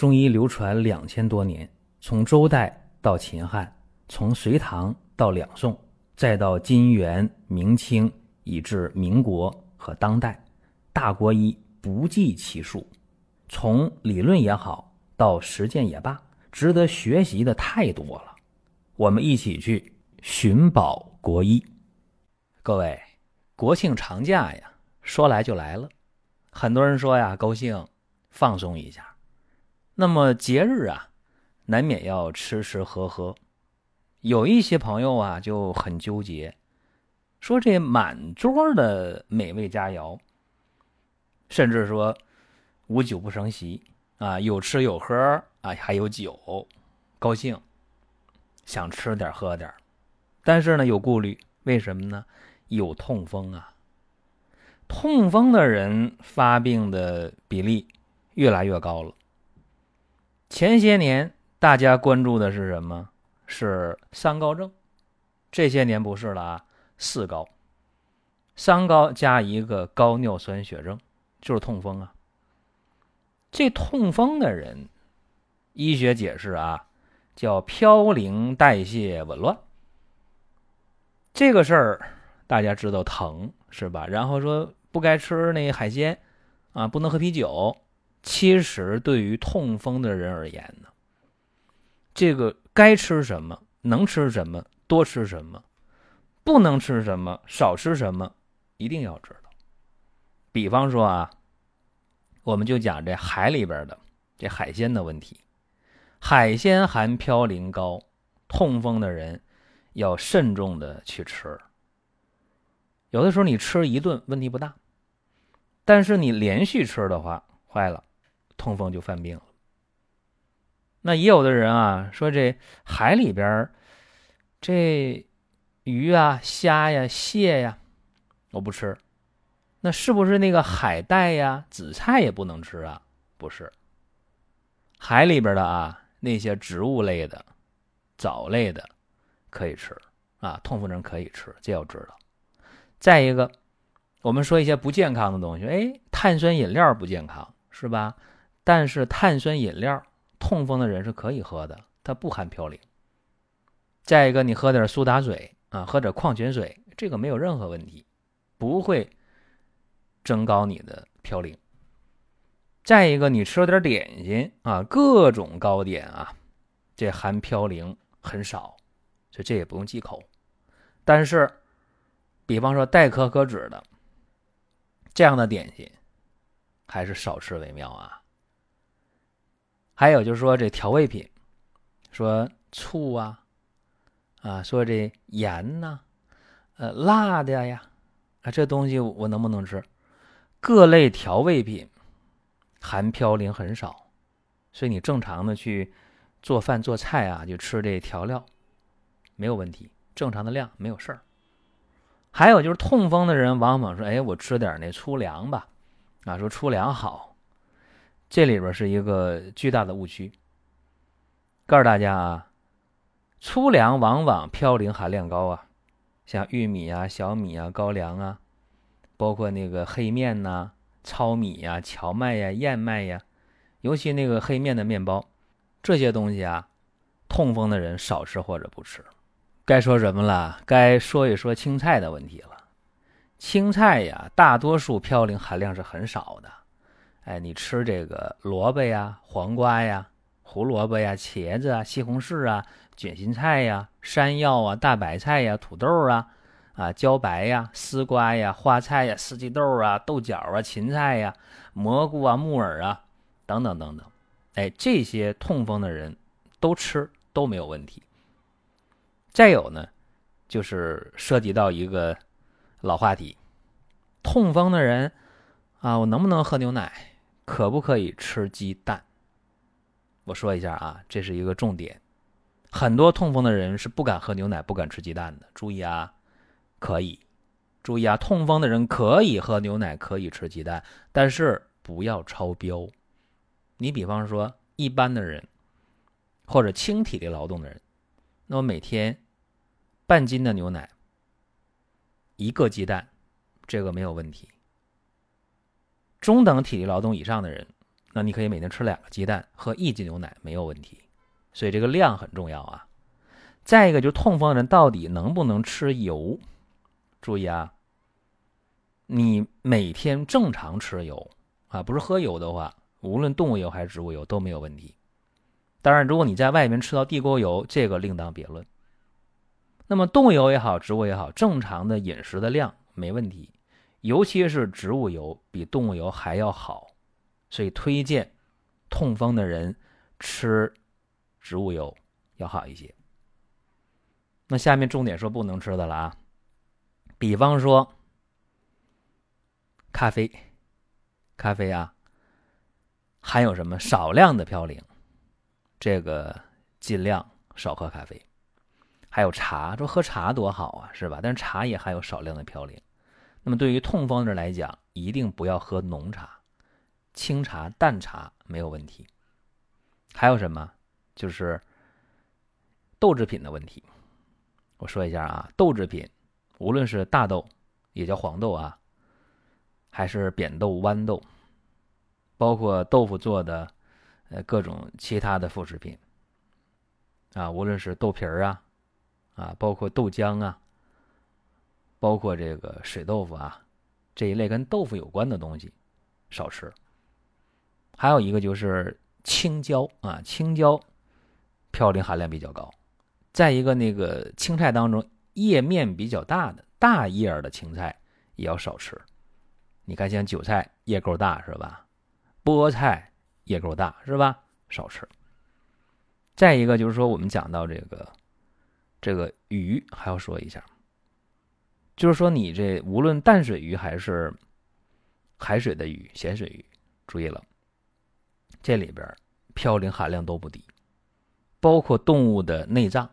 中医流传两千多年，从周代到秦汉，从隋唐到两宋，再到金元明清，以至民国和当代，大国医不计其数。从理论也好，到实践也罢，值得学习的太多了。我们一起去寻宝国医。各位，国庆长假呀，说来就来了。很多人说呀，高兴，放松一下。那么节日啊，难免要吃吃喝喝。有一些朋友啊就很纠结，说这满桌的美味佳肴，甚至说无酒不成席啊，有吃有喝啊，还有酒，高兴，想吃点喝点但是呢有顾虑，为什么呢？有痛风啊，痛风的人发病的比例越来越高了。前些年大家关注的是什么？是三高症。这些年不是了啊，四高。三高加一个高尿酸血症，就是痛风啊。这痛风的人，医学解释啊，叫嘌呤代谢紊乱。这个事儿大家知道疼是吧？然后说不该吃那海鲜啊，不能喝啤酒。其实，对于痛风的人而言呢，这个该吃什么，能吃什么，多吃什么，不能吃什么，少吃什么，一定要知道。比方说啊，我们就讲这海里边的这海鲜的问题，海鲜含嘌呤高，痛风的人要慎重的去吃。有的时候你吃一顿问题不大，但是你连续吃的话，坏了。痛风就犯病了。那也有的人啊说这海里边这鱼啊、虾呀、蟹呀，我不吃。那是不是那个海带呀、紫菜也不能吃啊？不是。海里边的啊那些植物类的、藻类的可以吃啊，痛风人可以吃，这要知道。再一个，我们说一些不健康的东西，哎，碳酸饮料不健康是吧？但是碳酸饮料，痛风的人是可以喝的，它不含嘌呤。再一个，你喝点苏打水啊，喝点矿泉水，这个没有任何问题，不会增高你的嘌呤。再一个，你吃了点点心啊，各种糕点啊，这含嘌呤很少，所以这也不用忌口。但是，比方说代可可脂的这样的点心，还是少吃为妙啊。还有就是说这调味品，说醋啊，啊，说这盐呐，呃，辣的呀，啊，这东西我能不能吃？各类调味品含嘌呤很少，所以你正常的去做饭做菜啊，就吃这调料没有问题，正常的量没有事儿。还有就是痛风的人往往说，哎，我吃点那粗粮吧，啊，说粗粮好。这里边是一个巨大的误区。告诉大家啊，粗粮往往嘌呤含量高啊，像玉米啊、小米啊、高粱啊，包括那个黑面呐、糙米呀、荞麦呀、燕麦呀，尤其那个黑面的面包，这些东西啊，痛风的人少吃或者不吃。该说什么了？该说一说青菜的问题了。青菜呀，大多数嘌呤含量是很少的。哎，你吃这个萝卜呀、黄瓜呀、胡萝卜呀、茄子啊、西红柿啊、卷心菜呀、山药啊、大白菜呀、土豆啊、啊茭白呀、丝瓜呀、花菜呀、四季豆啊、豆角啊、芹菜呀、蘑菇啊、木耳啊等等等等。哎，这些痛风的人都吃都没有问题。再有呢，就是涉及到一个老话题：痛风的人啊，我能不能喝牛奶？可不可以吃鸡蛋？我说一下啊，这是一个重点。很多痛风的人是不敢喝牛奶、不敢吃鸡蛋的。注意啊，可以，注意啊，痛风的人可以喝牛奶、可以吃鸡蛋，但是不要超标。你比方说一般的人，或者轻体力劳动的人，那么每天半斤的牛奶，一个鸡蛋，这个没有问题。中等体力劳动以上的人，那你可以每天吃两个鸡蛋，喝一斤牛奶没有问题。所以这个量很重要啊。再一个就是痛风人到底能不能吃油？注意啊，你每天正常吃油啊，不是喝油的话，无论动物油还是植物油都没有问题。当然，如果你在外面吃到地沟油，这个另当别论。那么动物油也好，植物也好，正常的饮食的量没问题。尤其是植物油比动物油还要好，所以推荐痛风的人吃植物油要好一些。那下面重点说不能吃的了啊，比方说咖啡，咖啡啊，含有什么少量的嘌呤，这个尽量少喝咖啡。还有茶，说喝茶多好啊，是吧？但是茶也含有少量的嘌呤。那么对于痛风的人来讲，一定不要喝浓茶，清茶、淡茶没有问题。还有什么？就是豆制品的问题。我说一下啊，豆制品，无论是大豆，也叫黄豆啊，还是扁豆、豌豆，包括豆腐做的，呃，各种其他的副食品，啊，无论是豆皮儿啊，啊，包括豆浆啊。包括这个水豆腐啊，这一类跟豆腐有关的东西少吃。还有一个就是青椒啊，青椒嘌呤含量比较高。再一个，那个青菜当中叶面比较大的大叶儿的青菜也要少吃。你看，像韭菜叶够大是吧？菠菜叶够大是吧？少吃。再一个就是说，我们讲到这个这个鱼，还要说一下。就是说，你这无论淡水鱼还是海水的鱼、咸水鱼，注意了，这里边嘌呤含量都不低，包括动物的内脏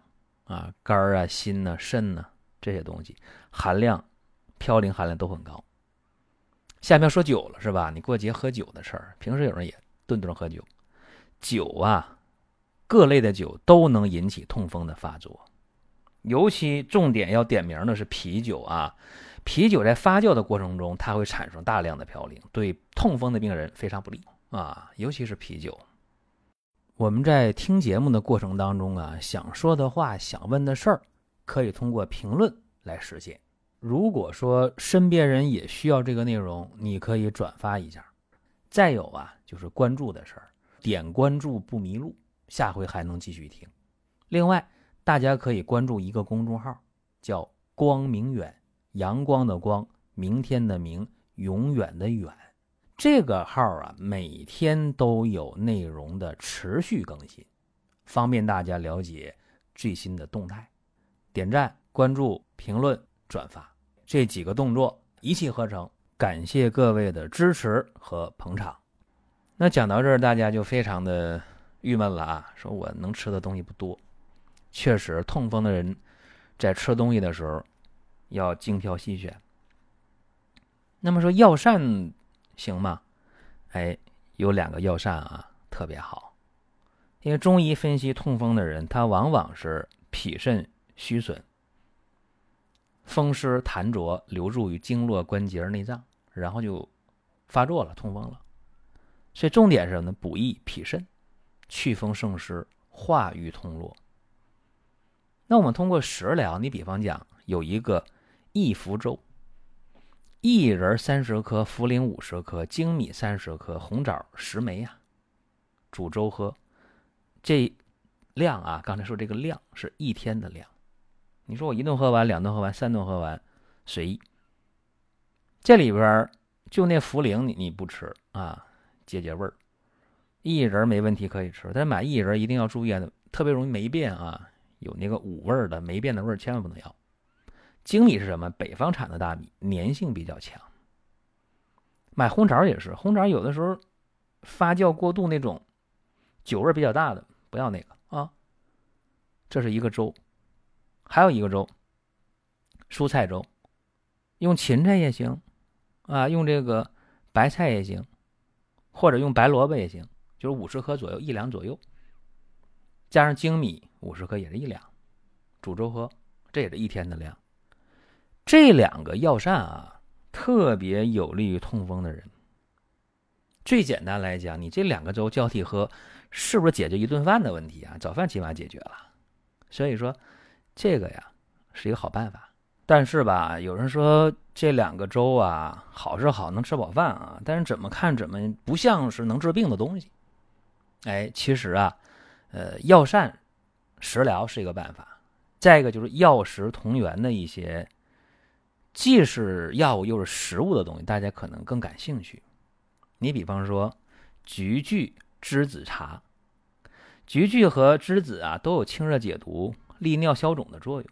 啊、肝啊、心呐、肾呐这些东西，含量嘌呤含量都很高。下面说酒了是吧？你过节喝酒的事儿，平时有人也顿顿喝酒，酒啊，各类的酒都能引起痛风的发作。尤其重点要点名的是啤酒啊，啤酒在发酵的过程中，它会产生大量的嘌呤，对痛风的病人非常不利啊。尤其是啤酒。我们在听节目的过程当中啊，想说的话、想问的事儿，可以通过评论来实现。如果说身边人也需要这个内容，你可以转发一下。再有啊，就是关注的事儿，点关注不迷路，下回还能继续听。另外。大家可以关注一个公众号，叫“光明远”，阳光的光，明天的明，永远的远。这个号啊，每天都有内容的持续更新，方便大家了解最新的动态。点赞、关注、评论、转发这几个动作一气呵成，感谢各位的支持和捧场。那讲到这儿，大家就非常的郁闷了啊，说我能吃的东西不多。确实，痛风的人在吃东西的时候要精挑细选。那么说药膳行吗？哎，有两个药膳啊，特别好。因为中医分析痛风的人，他往往是脾肾虚损，风湿痰浊流注于经络关节内脏，然后就发作了，痛风了。所以重点是什么呢？补益脾肾，祛风胜湿，化瘀通络。那我们通过食疗，你比方讲有一个益福粥，薏仁三十克，茯苓五十克，粳米三十克，红枣十枚呀，煮粥喝，这量啊，刚才说这个量是一天的量。你说我一顿喝完，两顿喝完，三顿喝完，随意。这里边就那茯苓你你不吃啊，解解味儿。薏仁没问题可以吃，但是买薏仁一定要注意啊，特别容易霉变啊。有那个五味的霉变的味儿，千万不能要。粳米是什么？北方产的大米，粘性比较强。买红枣也是，红枣有的时候发酵过度那种酒味比较大的，不要那个啊。这是一个粥，还有一个粥，蔬菜粥，用芹菜也行啊，用这个白菜也行，或者用白萝卜也行，就是五十克左右，一两左右。加上精米五十克也是一两，煮粥喝，这也是一天的量。这两个药膳啊，特别有利于痛风的人。最简单来讲，你这两个粥交替喝，是不是解决一顿饭的问题啊？早饭起码解决了。所以说，这个呀是一个好办法。但是吧，有人说这两个粥啊，好是好，能吃饱饭啊，但是怎么看怎么不像是能治病的东西。哎，其实啊，呃，药膳食疗是一个办法。再一个就是药食同源的一些，既是药物又是食物的东西，大家可能更感兴趣。你比方说，菊苣栀子茶，菊苣和栀子啊都有清热解毒、利尿消肿的作用。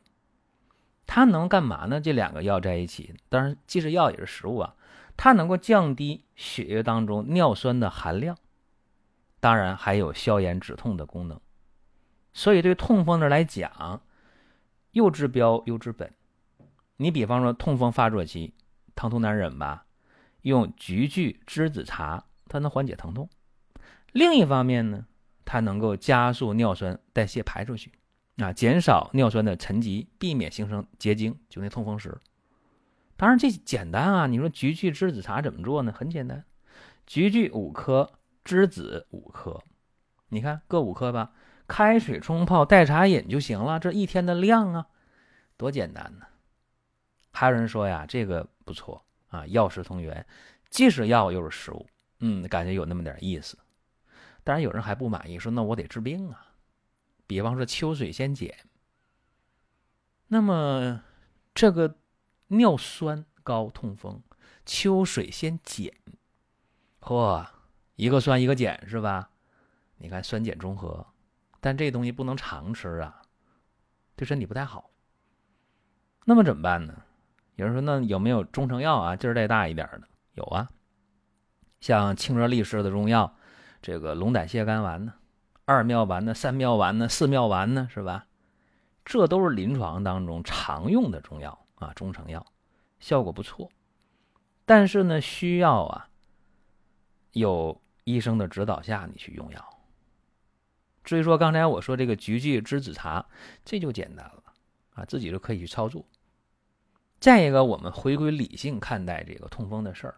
它能干嘛呢？这两个药在一起，当然既是药也是食物啊。它能够降低血液当中尿酸的含量，当然还有消炎止痛的功能。所以对痛风的来讲，又治标又治本。你比方说痛风发作期，疼痛难忍吧，用菊苣栀子茶，它能缓解疼痛。另一方面呢，它能够加速尿酸代谢排出去。啊，减少尿酸的沉积，避免形成结晶，就那痛风石。当然这简单啊，你说菊苣栀子茶怎么做呢？很简单，菊苣五克，栀子五克，你看各五克吧，开水冲泡代茶饮就行了，这一天的量啊，多简单呢。还有人说呀，这个不错啊，药食同源，既是药又是食物，嗯，感觉有那么点意思。当然有人还不满意，说那我得治病啊。比方说秋水仙碱，那么这个尿酸高痛风，秋水仙碱，嚯，一个酸一个碱是吧？你看酸碱中和，但这东西不能常吃啊，对身体不太好。那么怎么办呢？有人说那有没有中成药啊？劲儿再大一点的？有啊，像清热利湿的中药，这个龙胆泻肝丸呢。二妙丸呢，三妙丸呢，四妙丸呢，是吧？这都是临床当中常用的中药啊，中成药，效果不错。但是呢，需要啊，有医生的指导下你去用药。至于说刚才我说这个菊苣栀子茶，这就简单了啊，自己就可以去操作。再一个，我们回归理性看待这个痛风的事儿，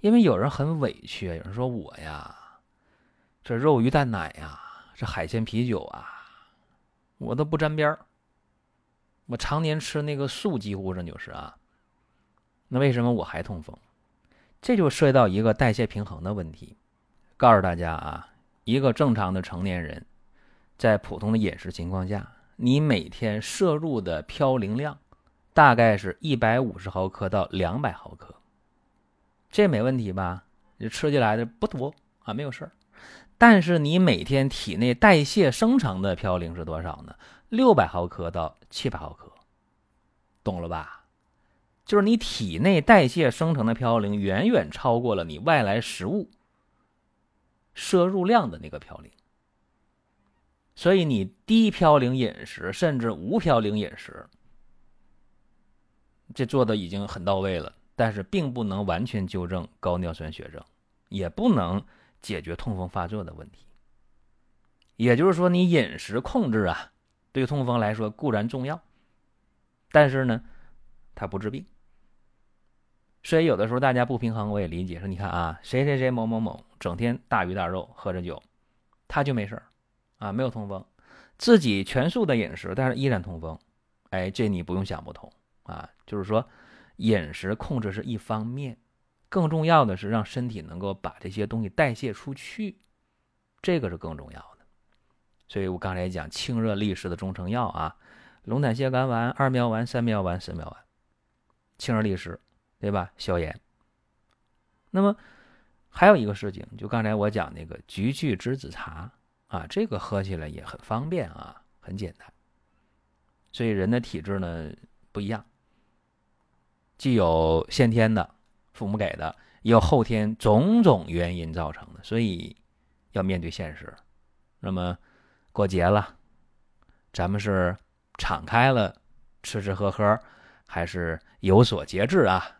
因为有人很委屈，有人说我呀。这肉鱼蛋奶呀，这海鲜啤酒啊，我都不沾边儿。我常年吃那个素，几乎上就是啊。那为什么我还痛风？这就涉及到一个代谢平衡的问题。告诉大家啊，一个正常的成年人，在普通的饮食情况下，你每天摄入的嘌呤量大概是一百五十毫克到两百毫克，这没问题吧？你吃起来的不多啊，没有事儿。但是你每天体内代谢生成的嘌呤是多少呢？六百毫克到七百毫克，懂了吧？就是你体内代谢生成的嘌呤远远超过了你外来食物摄入量的那个嘌呤，所以你低嘌呤饮食甚至无嘌呤饮食，这做的已经很到位了，但是并不能完全纠正高尿酸血症，也不能。解决痛风发作的问题，也就是说，你饮食控制啊，对痛风来说固然重要，但是呢，它不治病。所以有的时候大家不平衡，我也理解。说你看啊，谁谁谁某某某整天大鱼大肉喝着酒，他就没事儿啊，没有痛风，自己全素的饮食，但是依然痛风。哎，这你不用想不通啊，就是说饮食控制是一方面。更重要的是让身体能够把这些东西代谢出去，这个是更重要的。所以我刚才讲清热利湿的中成药啊，龙胆泻肝丸、二妙丸、三妙丸、四妙丸，清热利湿，对吧？消炎。那么还有一个事情，就刚才我讲那个菊苣栀子茶啊，这个喝起来也很方便啊，很简单。所以人的体质呢不一样，既有先天的。父母给的，有后天种种原因造成的，所以要面对现实。那么过节了，咱们是敞开了吃吃喝喝，还是有所节制啊？